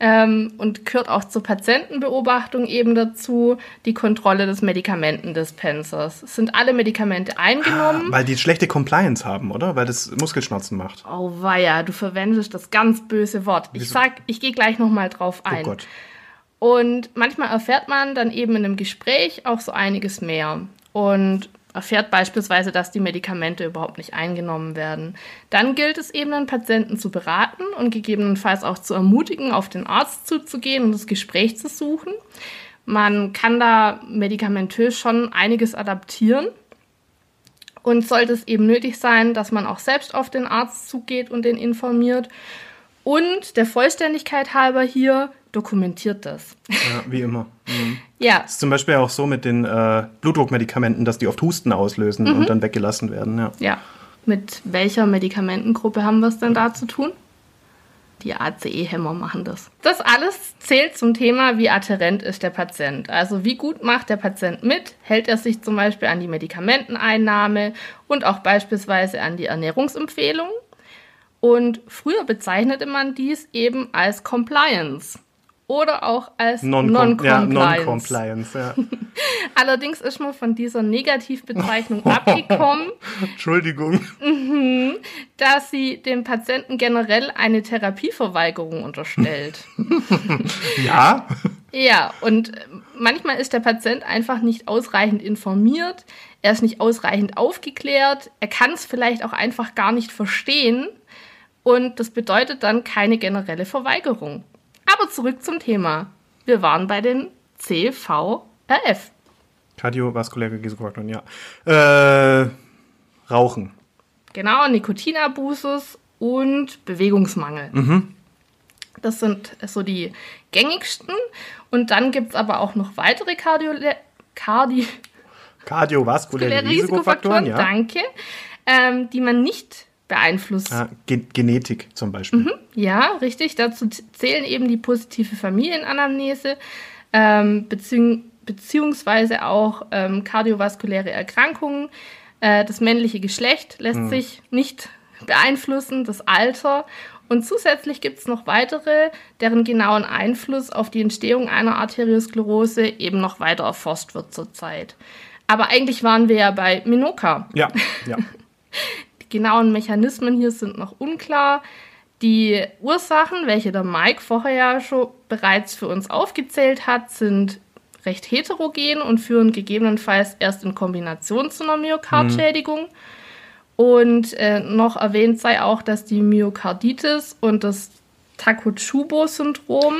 Ähm, und gehört auch zur Patientenbeobachtung eben dazu die Kontrolle des Medikamentendispensers. Es sind alle Medikamente eingenommen. Weil die schlechte Compliance haben, oder? Weil das Muskelschmerzen macht. Oh weia, du verwendest das ganz böse Wort. Ich sag, ich gehe gleich nochmal drauf ein. Oh Gott. Und manchmal erfährt man dann eben in einem Gespräch auch so einiges mehr. Und erfährt beispielsweise, dass die Medikamente überhaupt nicht eingenommen werden. Dann gilt es eben, den Patienten zu beraten und gegebenenfalls auch zu ermutigen, auf den Arzt zuzugehen und das Gespräch zu suchen. Man kann da medikamentös schon einiges adaptieren. Und sollte es eben nötig sein, dass man auch selbst auf den Arzt zugeht und den informiert. Und der Vollständigkeit halber hier dokumentiert das. Ja, wie immer. Mhm. Ja, Das ist zum Beispiel auch so mit den äh, Blutdruckmedikamenten, dass die oft Husten auslösen Mhm. und dann weggelassen werden. Ja. ja. Mit welcher Medikamentengruppe haben wir es denn da zu tun? Die ACE-Hämmer machen das. Das alles zählt zum Thema, wie adherent ist der Patient. Also wie gut macht der Patient mit? Hält er sich zum Beispiel an die Medikamenteneinnahme und auch beispielsweise an die Ernährungsempfehlungen? Und früher bezeichnete man dies eben als Compliance oder auch als Non-Com- ja, Non-Compliance. Non-Compliance. Ja. Allerdings ist man von dieser Negativbezeichnung abgekommen, Entschuldigung. da sie dem Patienten generell eine Therapieverweigerung unterstellt. Ja. ja, und manchmal ist der Patient einfach nicht ausreichend informiert, er ist nicht ausreichend aufgeklärt, er kann es vielleicht auch einfach gar nicht verstehen und das bedeutet dann keine generelle Verweigerung. Aber zurück zum Thema. Wir waren bei den CVRF. Kardiovaskuläre Risikofaktoren, ja. Äh, Rauchen. Genau, Nikotinabusus und Bewegungsmangel. Das sind so die gängigsten. Und dann gibt es aber auch noch weitere Kardio Kardi Kardiovaskuläre Risikofaktoren, ja. danke, ähm, die man nicht beeinflusst. ja Ge Genetik zum Beispiel. Ja, richtig. Dazu zählen eben die positive Familienanamnese, ähm, beziehung, beziehungsweise auch ähm, kardiovaskuläre Erkrankungen. Äh, das männliche Geschlecht lässt sich nicht beeinflussen, das Alter Und zusätzlich gibt es noch weitere, deren genauen Einfluss auf die Entstehung einer Arteriosklerose eben noch weiter erforscht wird zurzeit. Aber eigentlich waren wir ja bei Minoka. Ja, ja. Die genauen Mechanismen hier sind noch unklar. Die Ursachen, welche der Mike vorher ja schon bereits für uns aufgezählt hat, sind recht heterogen und führen gegebenenfalls erst in Kombination zu einer Myokardschädigung. Und äh, noch erwähnt sei auch, dass die Myokarditis und das Takotsubo-Syndrom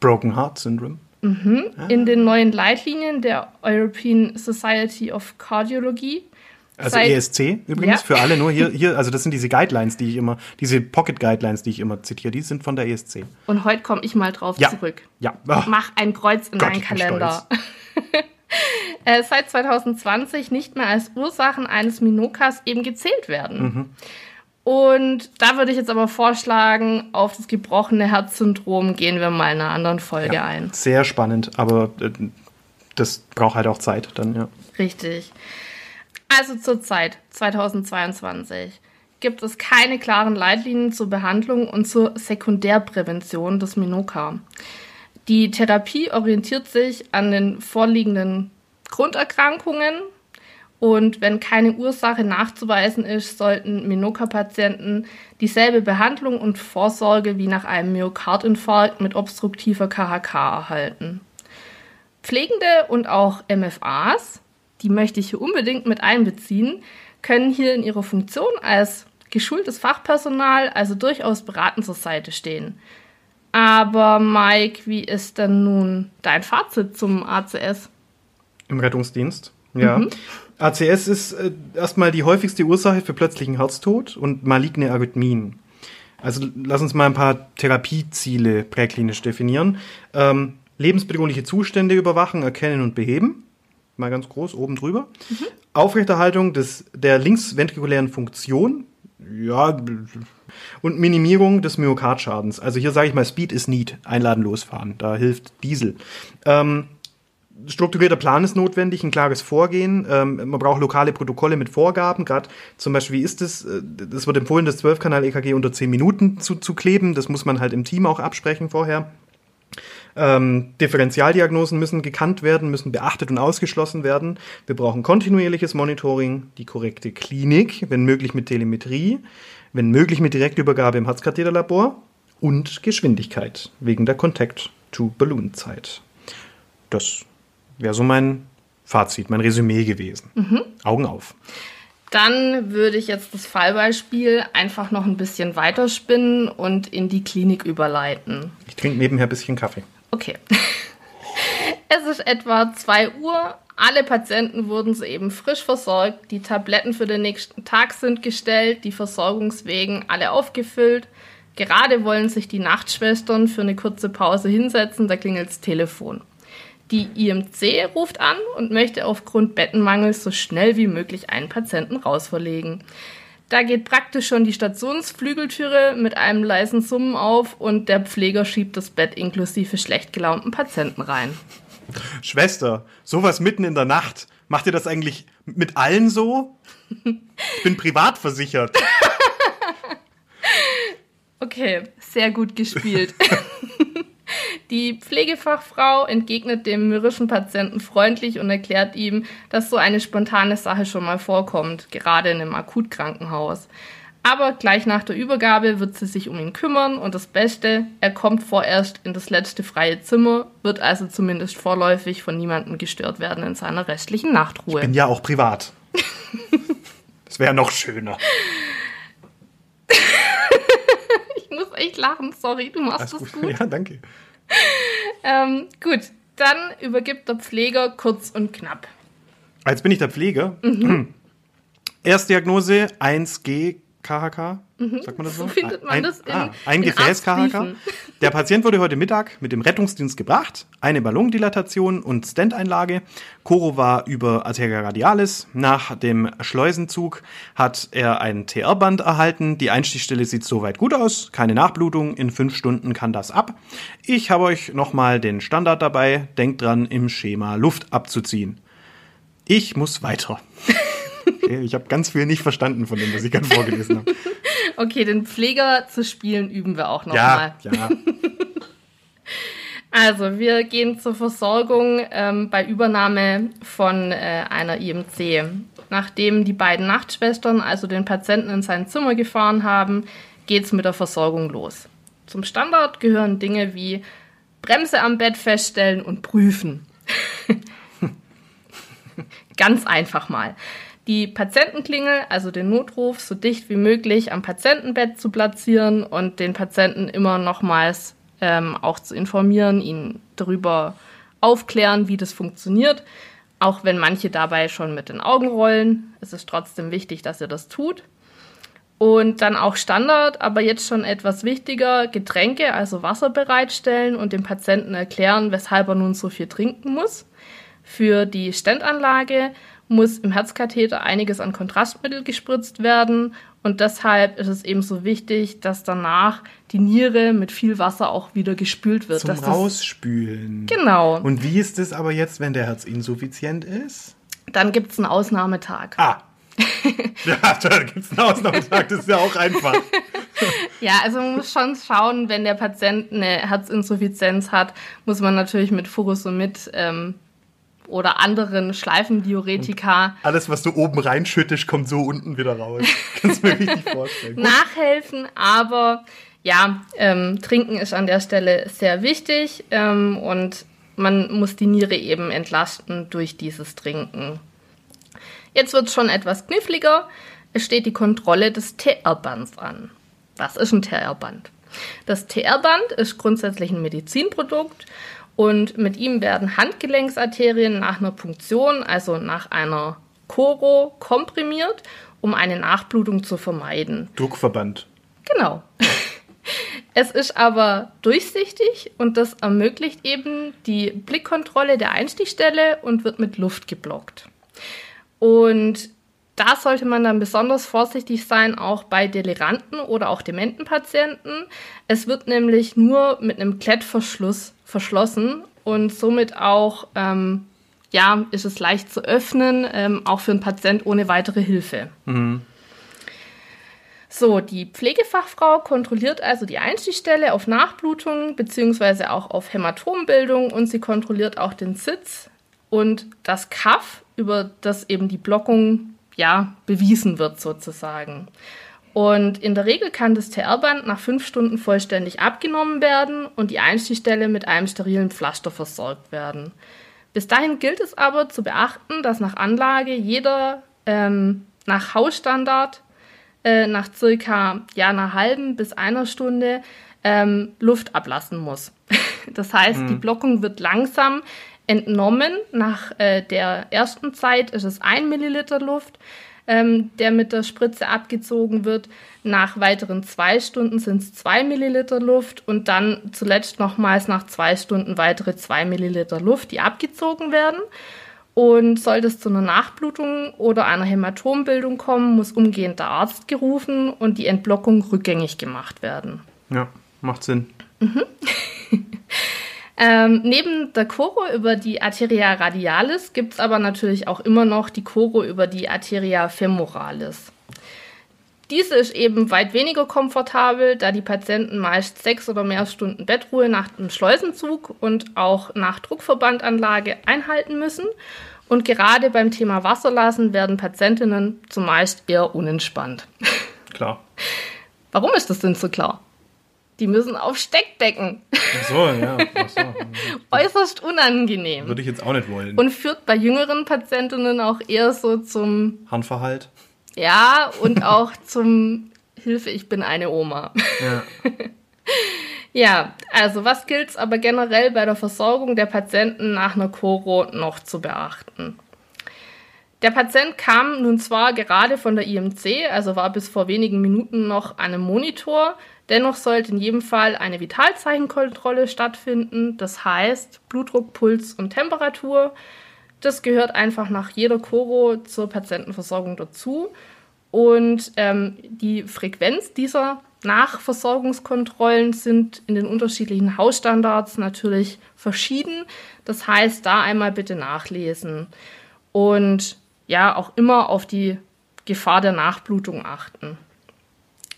Broken Heart Syndrome. in den neuen Leitlinien der European Society of Cardiology Also Seit- ESC übrigens Ja. für alle nur hier, hier, also das sind diese Guidelines, die ich immer, diese Pocket Guidelines, die ich immer zitiere, die sind von der ESC. Und heute komme ich mal drauf Ja. zurück. Ja. Ach, Mach ein Kreuz in Gott, deinen Kalender. äh, seit 2020 nicht mehr als Ursachen eines Minokas eben gezählt werden. Mhm. Und da würde ich jetzt aber vorschlagen, auf das gebrochene Herzsyndrom gehen wir mal in einer anderen Folge ein. Sehr spannend, aber äh, das braucht halt auch Zeit dann, ja. Richtig. Also zurzeit, 2022, gibt es keine klaren Leitlinien zur Behandlung und zur Sekundärprävention des Minoka. Die Therapie orientiert sich an den vorliegenden Grunderkrankungen und wenn keine Ursache nachzuweisen ist, sollten Minoka-Patienten dieselbe Behandlung und Vorsorge wie nach einem Myokardinfarkt mit obstruktiver KHK erhalten. Pflegende und auch MFAs, die möchte ich hier unbedingt mit einbeziehen, können hier in ihrer Funktion als geschultes Fachpersonal also durchaus beratend zur Seite stehen. Aber Mike, wie ist denn nun dein Fazit zum ACS? Im Rettungsdienst, ja. ACS ist äh, erstmal die häufigste Ursache für plötzlichen Herztod und maligne Arrhythmien. Also lass uns mal ein paar Therapieziele präklinisch definieren. Ähm, lebensbedrohliche Zustände überwachen, erkennen und beheben. Mal ganz groß oben drüber. Aufrechterhaltung des, der linksventrikulären Funktion. Ja, und Minimierung des Myokardschadens. Also hier sage ich mal, Speed is need. Einladen, losfahren. Da hilft Diesel. Ähm, strukturierter Plan ist notwendig, ein klares Vorgehen. Ähm, man braucht lokale Protokolle mit Vorgaben. Gerade zum Beispiel, wie ist es, äh, das wird empfohlen, das 12-Kanal-EKG unter 10 Minuten zu, zu kleben. Das muss man halt im Team auch absprechen vorher. Ähm, Differentialdiagnosen müssen gekannt werden, müssen beachtet und ausgeschlossen werden. Wir brauchen kontinuierliches Monitoring, die korrekte Klinik, wenn möglich mit Telemetrie, wenn möglich mit Direktübergabe im Herzkatheterlabor und Geschwindigkeit wegen der Contact-to-Balloon-Zeit. Das wäre so mein Fazit, mein Resümee gewesen. Augen auf. Dann würde ich jetzt das Fallbeispiel einfach noch ein bisschen weiterspinnen und in die Klinik überleiten. Ich trinke nebenher ein bisschen Kaffee. Okay. Es ist etwa 2 Uhr. Alle Patienten wurden soeben frisch versorgt. Die Tabletten für den nächsten Tag sind gestellt, die Versorgungswegen alle aufgefüllt. Gerade wollen sich die Nachtschwestern für eine kurze Pause hinsetzen, da klingelt das Telefon. Die IMC ruft an und möchte aufgrund Bettenmangels so schnell wie möglich einen Patienten rausverlegen. Da geht praktisch schon die Stationsflügeltüre mit einem leisen Summen auf und der Pfleger schiebt das Bett inklusive schlecht gelaunten Patienten rein. Schwester, sowas mitten in der Nacht. Macht ihr das eigentlich mit allen so? Ich bin privat versichert. Okay, sehr gut gespielt. Die Pflegefachfrau entgegnet dem mürrischen Patienten freundlich und erklärt ihm, dass so eine spontane Sache schon mal vorkommt, gerade in einem Akutkrankenhaus. Aber gleich nach der Übergabe wird sie sich um ihn kümmern und das Beste, er kommt vorerst in das letzte freie Zimmer, wird also zumindest vorläufig von niemandem gestört werden in seiner restlichen Nachtruhe. Bin ja auch privat. Das wäre noch schöner. Ich muss echt lachen, sorry, du machst Alles das gut. gut. Ja, danke. Ähm, gut, dann übergibt der Pfleger kurz und knapp. Jetzt bin ich der Pfleger. Erstdiagnose 1G KHK. Sagt man das so? Mhm. So findet man ein, das in- ah, ein in Gefäß KHK. Der Patient wurde heute Mittag mit dem Rettungsdienst gebracht. Eine Ballondilatation und Stenteinlage. Coro war über Arteria radialis. Nach dem Schleusenzug hat er ein TR-Band erhalten. Die Einstichstelle sieht soweit gut aus. Keine Nachblutung. In fünf Stunden kann das ab. Ich habe euch nochmal den Standard dabei. Denkt dran, im Schema Luft abzuziehen. Ich muss weiter. Okay, ich habe ganz viel nicht verstanden von dem, was ich gerade vorgelesen habe. Okay, den Pfleger zu spielen üben wir auch noch Ja, mal. ja. Also, wir gehen zur Versorgung ähm, bei Übernahme von äh, einer IMC. Nachdem die beiden Nachtschwestern also den Patienten in sein Zimmer gefahren haben, geht's mit der Versorgung los. Zum Standard gehören Dinge wie Bremse am Bett feststellen und prüfen. Ganz einfach mal. Die Patientenklingel, also den Notruf, so dicht wie möglich am Patientenbett zu platzieren und den Patienten immer nochmals ähm, auch zu informieren, ihn darüber aufklären, wie das funktioniert. Auch wenn manche dabei schon mit den Augen rollen, es ist trotzdem wichtig, dass ihr das tut. Und dann auch Standard, aber jetzt schon etwas wichtiger, Getränke, also Wasser bereitstellen und dem Patienten erklären, weshalb er nun so viel trinken muss. Für die Stendanlage muss im Herzkatheter einiges an Kontrastmittel gespritzt werden und deshalb ist es eben so wichtig, dass danach die Niere mit viel Wasser auch wieder gespült wird. Zum dass das- Rausspülen. Genau. Und wie ist es aber jetzt, wenn der Herzinsuffizient ist? Dann gibt es einen Ausnahmetag. Ah. ja, da gibt es einen Ausnahmetag, das ist ja auch einfach. Ja, also man muss schon schauen, wenn der Patient eine Herzinsuffizienz hat, muss man natürlich mit Furosemid ähm, oder anderen Schleifendiuretika Alles, was du oben reinschüttest, kommt so unten wieder raus. Kannst du mir richtig vorstellen. Nachhelfen, aber ja, ähm, Trinken ist an der Stelle sehr wichtig ähm, und man muss die Niere eben entlasten durch dieses Trinken. Jetzt wird es schon etwas kniffliger. Es steht die Kontrolle des TR-Bands an. Was ist ein TR-Band? Das TR-Band ist grundsätzlich ein Medizinprodukt und mit ihm werden Handgelenksarterien nach einer Punktion, also nach einer Choro, komprimiert, um eine Nachblutung zu vermeiden. Druckverband. Genau. Es ist aber durchsichtig und das ermöglicht eben die Blickkontrolle der Einstichstelle und wird mit Luft geblockt. Und da sollte man dann besonders vorsichtig sein, auch bei deliranten oder auch dementen Patienten. Es wird nämlich nur mit einem Klettverschluss verschlossen und somit auch, ähm, ja, ist es leicht zu öffnen, ähm, auch für einen Patient ohne weitere Hilfe. So, die Pflegefachfrau kontrolliert also die Einstichstelle auf Nachblutung beziehungsweise auch auf Hämatombildung und sie kontrolliert auch den Sitz und das Kaff, über das eben die Blockung ja bewiesen wird sozusagen. Und in der Regel kann das TR-Band nach fünf Stunden vollständig abgenommen werden und die Einstichstelle mit einem sterilen Pflaster versorgt werden. Bis dahin gilt es aber zu beachten, dass nach Anlage jeder ähm, nach Hausstandard äh, nach circa ja, einer halben bis einer Stunde ähm, Luft ablassen muss. Das heißt, die Blockung wird langsam entnommen. Nach äh, der ersten Zeit ist es ein Milliliter Luft, ähm, der mit der Spritze abgezogen wird. Nach weiteren zwei Stunden sind es zwei Milliliter Luft und dann zuletzt nochmals nach zwei Stunden weitere zwei Milliliter Luft, die abgezogen werden. Und sollte es zu einer Nachblutung oder einer Hämatombildung kommen, muss umgehend der Arzt gerufen und die Entblockung rückgängig gemacht werden. Ja, macht Sinn. Ähm, neben der Choro über die Arteria radialis gibt es aber natürlich auch immer noch die Choro über die Arteria femoralis. Diese ist eben weit weniger komfortabel, da die Patienten meist sechs oder mehr Stunden Bettruhe nach dem Schleusenzug und auch nach Druckverbandanlage einhalten müssen. Und gerade beim Thema Wasserlassen werden Patientinnen zumeist eher unentspannt. Klar. Warum ist das denn so klar? Die müssen auf Steckdecken. Ach so, ja. Ach so. Äußerst unangenehm. Würde ich jetzt auch nicht wollen. Und führt bei jüngeren Patientinnen auch eher so zum, Handverhalt. ja, und auch zum Hilfe, ich bin eine Oma. Ja. Ja, also was gilt es aber generell bei der Versorgung der Patienten nach einer Choro noch zu beachten? Der Patient kam nun zwar gerade von der IMC, also war bis vor wenigen Minuten noch an einem Monitor, dennoch sollte in jedem Fall eine Vitalzeichenkontrolle stattfinden, das heißt Blutdruck, Puls und Temperatur. Das gehört einfach nach jeder Choro zur Patientenversorgung dazu. Und ähm, die Frequenz dieser Nachversorgungskontrollen sind in den unterschiedlichen Hausstandards natürlich verschieden. Das heißt, da einmal bitte nachlesen und ja auch immer auf die Gefahr der Nachblutung achten.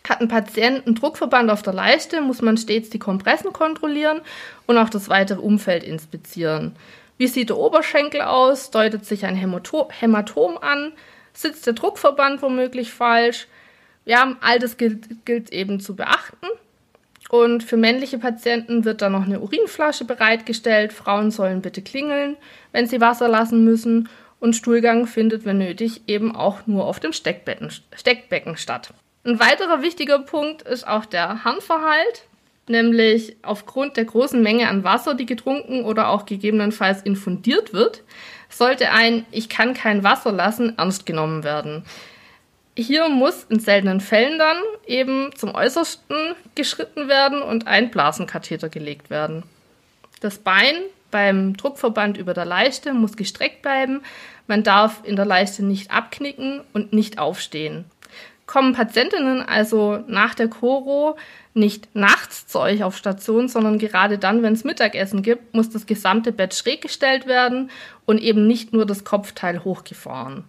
Hat ein Patient einen Druckverband auf der Leiste, muss man stets die Kompressen kontrollieren und auch das weitere Umfeld inspizieren. Wie sieht der Oberschenkel aus? Deutet sich ein Hämato Hämatom an? Sitzt der Druckverband womöglich falsch? Ja, all das gilt, gilt eben zu beachten. Und für männliche Patienten wird dann noch eine Urinflasche bereitgestellt. Frauen sollen bitte klingeln, wenn sie Wasser lassen müssen. Und Stuhlgang findet, wenn nötig, eben auch nur auf dem Steckbecken statt. Ein weiterer wichtiger Punkt ist auch der Harnverhalt, nämlich aufgrund der großen Menge an Wasser, die getrunken oder auch gegebenenfalls infundiert wird, sollte ein Ich kann kein Wasser lassen ernst genommen werden. Hier muss in seltenen Fällen dann eben zum Äußersten geschritten werden und ein Blasenkatheter gelegt werden. Das Bein beim Druckverband über der Leiste muss gestreckt bleiben. Man darf in der Leiste nicht abknicken und nicht aufstehen. Kommen Patientinnen also nach der Choro nicht nachts zu euch auf Station, sondern gerade dann, wenn es Mittagessen gibt, muss das gesamte Bett schräg gestellt werden und eben nicht nur das Kopfteil hochgefahren.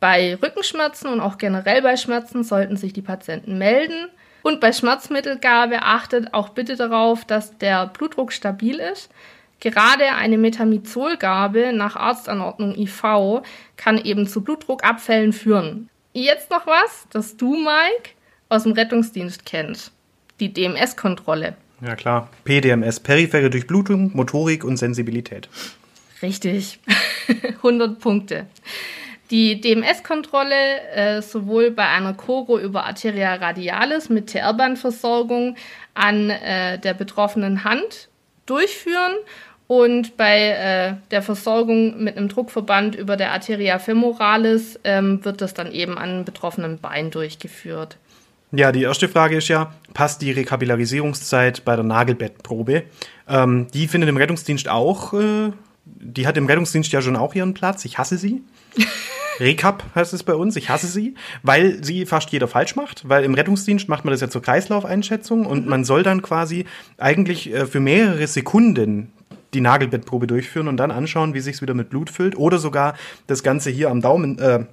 Bei Rückenschmerzen und auch generell bei Schmerzen sollten sich die Patienten melden. Und bei Schmerzmittelgabe achtet auch bitte darauf, dass der Blutdruck stabil ist. Gerade eine Metamizolgabe nach Arztanordnung IV kann eben zu Blutdruckabfällen führen. Jetzt noch was, das du, Mike, aus dem Rettungsdienst kennst. Die DMS-Kontrolle. Ja klar, PDMS, periphere Durchblutung, Motorik und Sensibilität. Richtig, 100 Punkte. Die DMS-Kontrolle äh, sowohl bei einer Choro über Arteria radialis mit TR-Bandversorgung an äh, der betroffenen Hand durchführen und bei äh, der Versorgung mit einem Druckverband über der Arteria femoralis ähm, wird das dann eben an betroffenem Bein durchgeführt. Ja, die erste Frage ist ja, passt die Rekapillarisierungszeit bei der Nagelbettprobe? Ähm, die findet im Rettungsdienst auch, äh, die hat im Rettungsdienst ja schon auch ihren Platz. Ich hasse sie. Recap heißt es bei uns, ich hasse sie, weil sie fast jeder falsch macht, weil im Rettungsdienst macht man das ja zur Kreislaufeinschätzung und mhm. man soll dann quasi eigentlich äh, für mehrere Sekunden die Nagelbettprobe durchführen und dann anschauen, wie sich's wieder mit Blut füllt oder sogar das Ganze hier am Daumen äh,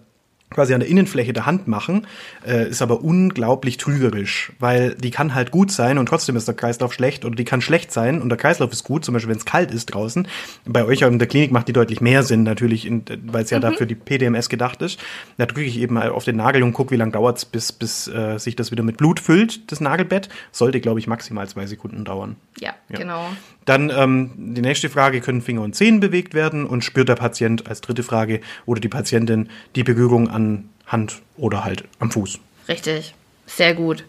quasi an der Innenfläche der Hand machen, äh, ist aber unglaublich trügerisch, weil die kann halt gut sein und trotzdem ist der Kreislauf schlecht oder die kann schlecht sein und der Kreislauf ist gut, zum Beispiel wenn es kalt ist draußen. Bei euch in der Klinik macht die deutlich mehr Sinn natürlich, weil es ja mhm. dafür die PDMS gedacht ist. Da drücke ich eben auf den Nagel und gucke, wie lange dauert's, bis, bis äh, sich das wieder mit Blut füllt, das Nagelbett. Sollte, glaube ich, maximal zwei Sekunden dauern. Ja, ja. genau. Dann ähm, die nächste Frage, können Finger und Zehen bewegt werden und spürt der Patient als dritte Frage oder die Patientin die Berührung an Hand oder halt am Fuß. Richtig, sehr gut.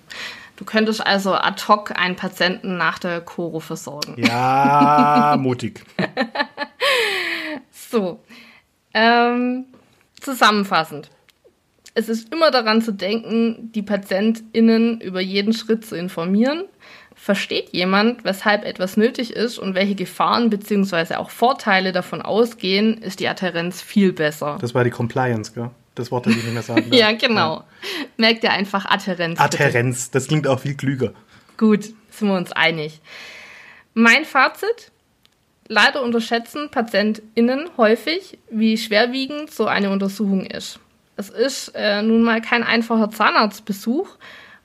Du könntest also ad hoc einen Patienten nach der Choro versorgen. Ja, mutig. so, ähm, zusammenfassend. Es ist immer daran zu denken, die PatientInnen über jeden Schritt zu informieren Versteht jemand, weshalb etwas nötig ist und welche Gefahren bzw. auch Vorteile davon ausgehen, ist die Adherenz viel besser. Das war die Compliance, gell? Das Wort, das ich nicht mehr sagen Ja, genau. Ja. Merkt ihr einfach Adherenz. Adherenz, bitte. das klingt auch viel klüger. Gut, sind wir uns einig. Mein Fazit, leider unterschätzen PatientInnen häufig, wie schwerwiegend so eine Untersuchung ist. Es ist äh, nun mal kein einfacher Zahnarztbesuch,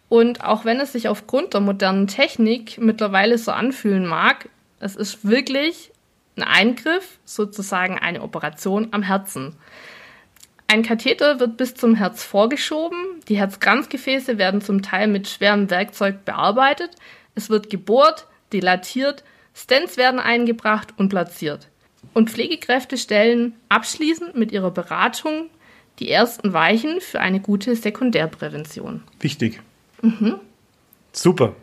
und auch wenn es sich aufgrund der modernen Technik mittlerweile so anfühlen mag, es ist wirklich ein Eingriff, sozusagen eine Operation am Herzen. Ein Katheter wird bis zum Herz vorgeschoben, die Herzkranzgefäße werden zum Teil mit schwerem Werkzeug bearbeitet, es wird gebohrt, dilatiert, Stents werden eingebracht und platziert. Und Pflegekräfte stellen abschließend mit ihrer Beratung die ersten Weichen für eine gute Sekundärprävention. Wichtig. Mhm. Super.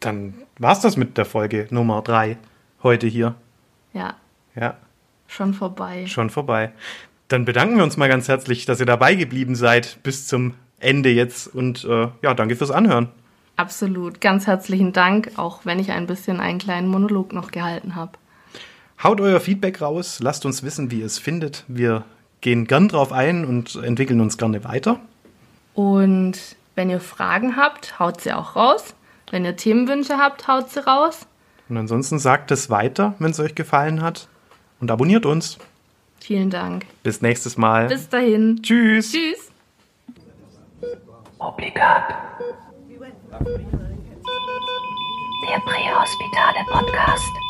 Dann war's das mit der Folge Nummer drei heute hier. Ja. Ja. Schon vorbei. Schon vorbei. Dann bedanken wir uns mal ganz herzlich, dass ihr dabei geblieben seid bis zum Ende jetzt und äh, ja, danke fürs Anhören. Absolut. Ganz herzlichen Dank, auch wenn ich ein bisschen einen kleinen Monolog noch gehalten habe. Haut euer Feedback raus, lasst uns wissen, wie ihr es findet. Wir gehen gern drauf ein und entwickeln uns gerne weiter. Und wenn ihr Fragen habt, haut sie auch raus. Wenn ihr Themenwünsche habt, haut sie raus. Und ansonsten sagt es weiter, wenn es euch gefallen hat. Und abonniert uns. Vielen Dank. Bis nächstes Mal. Bis dahin. Tschüss. Tschüss. Obligat. Der Prähospitale Podcast.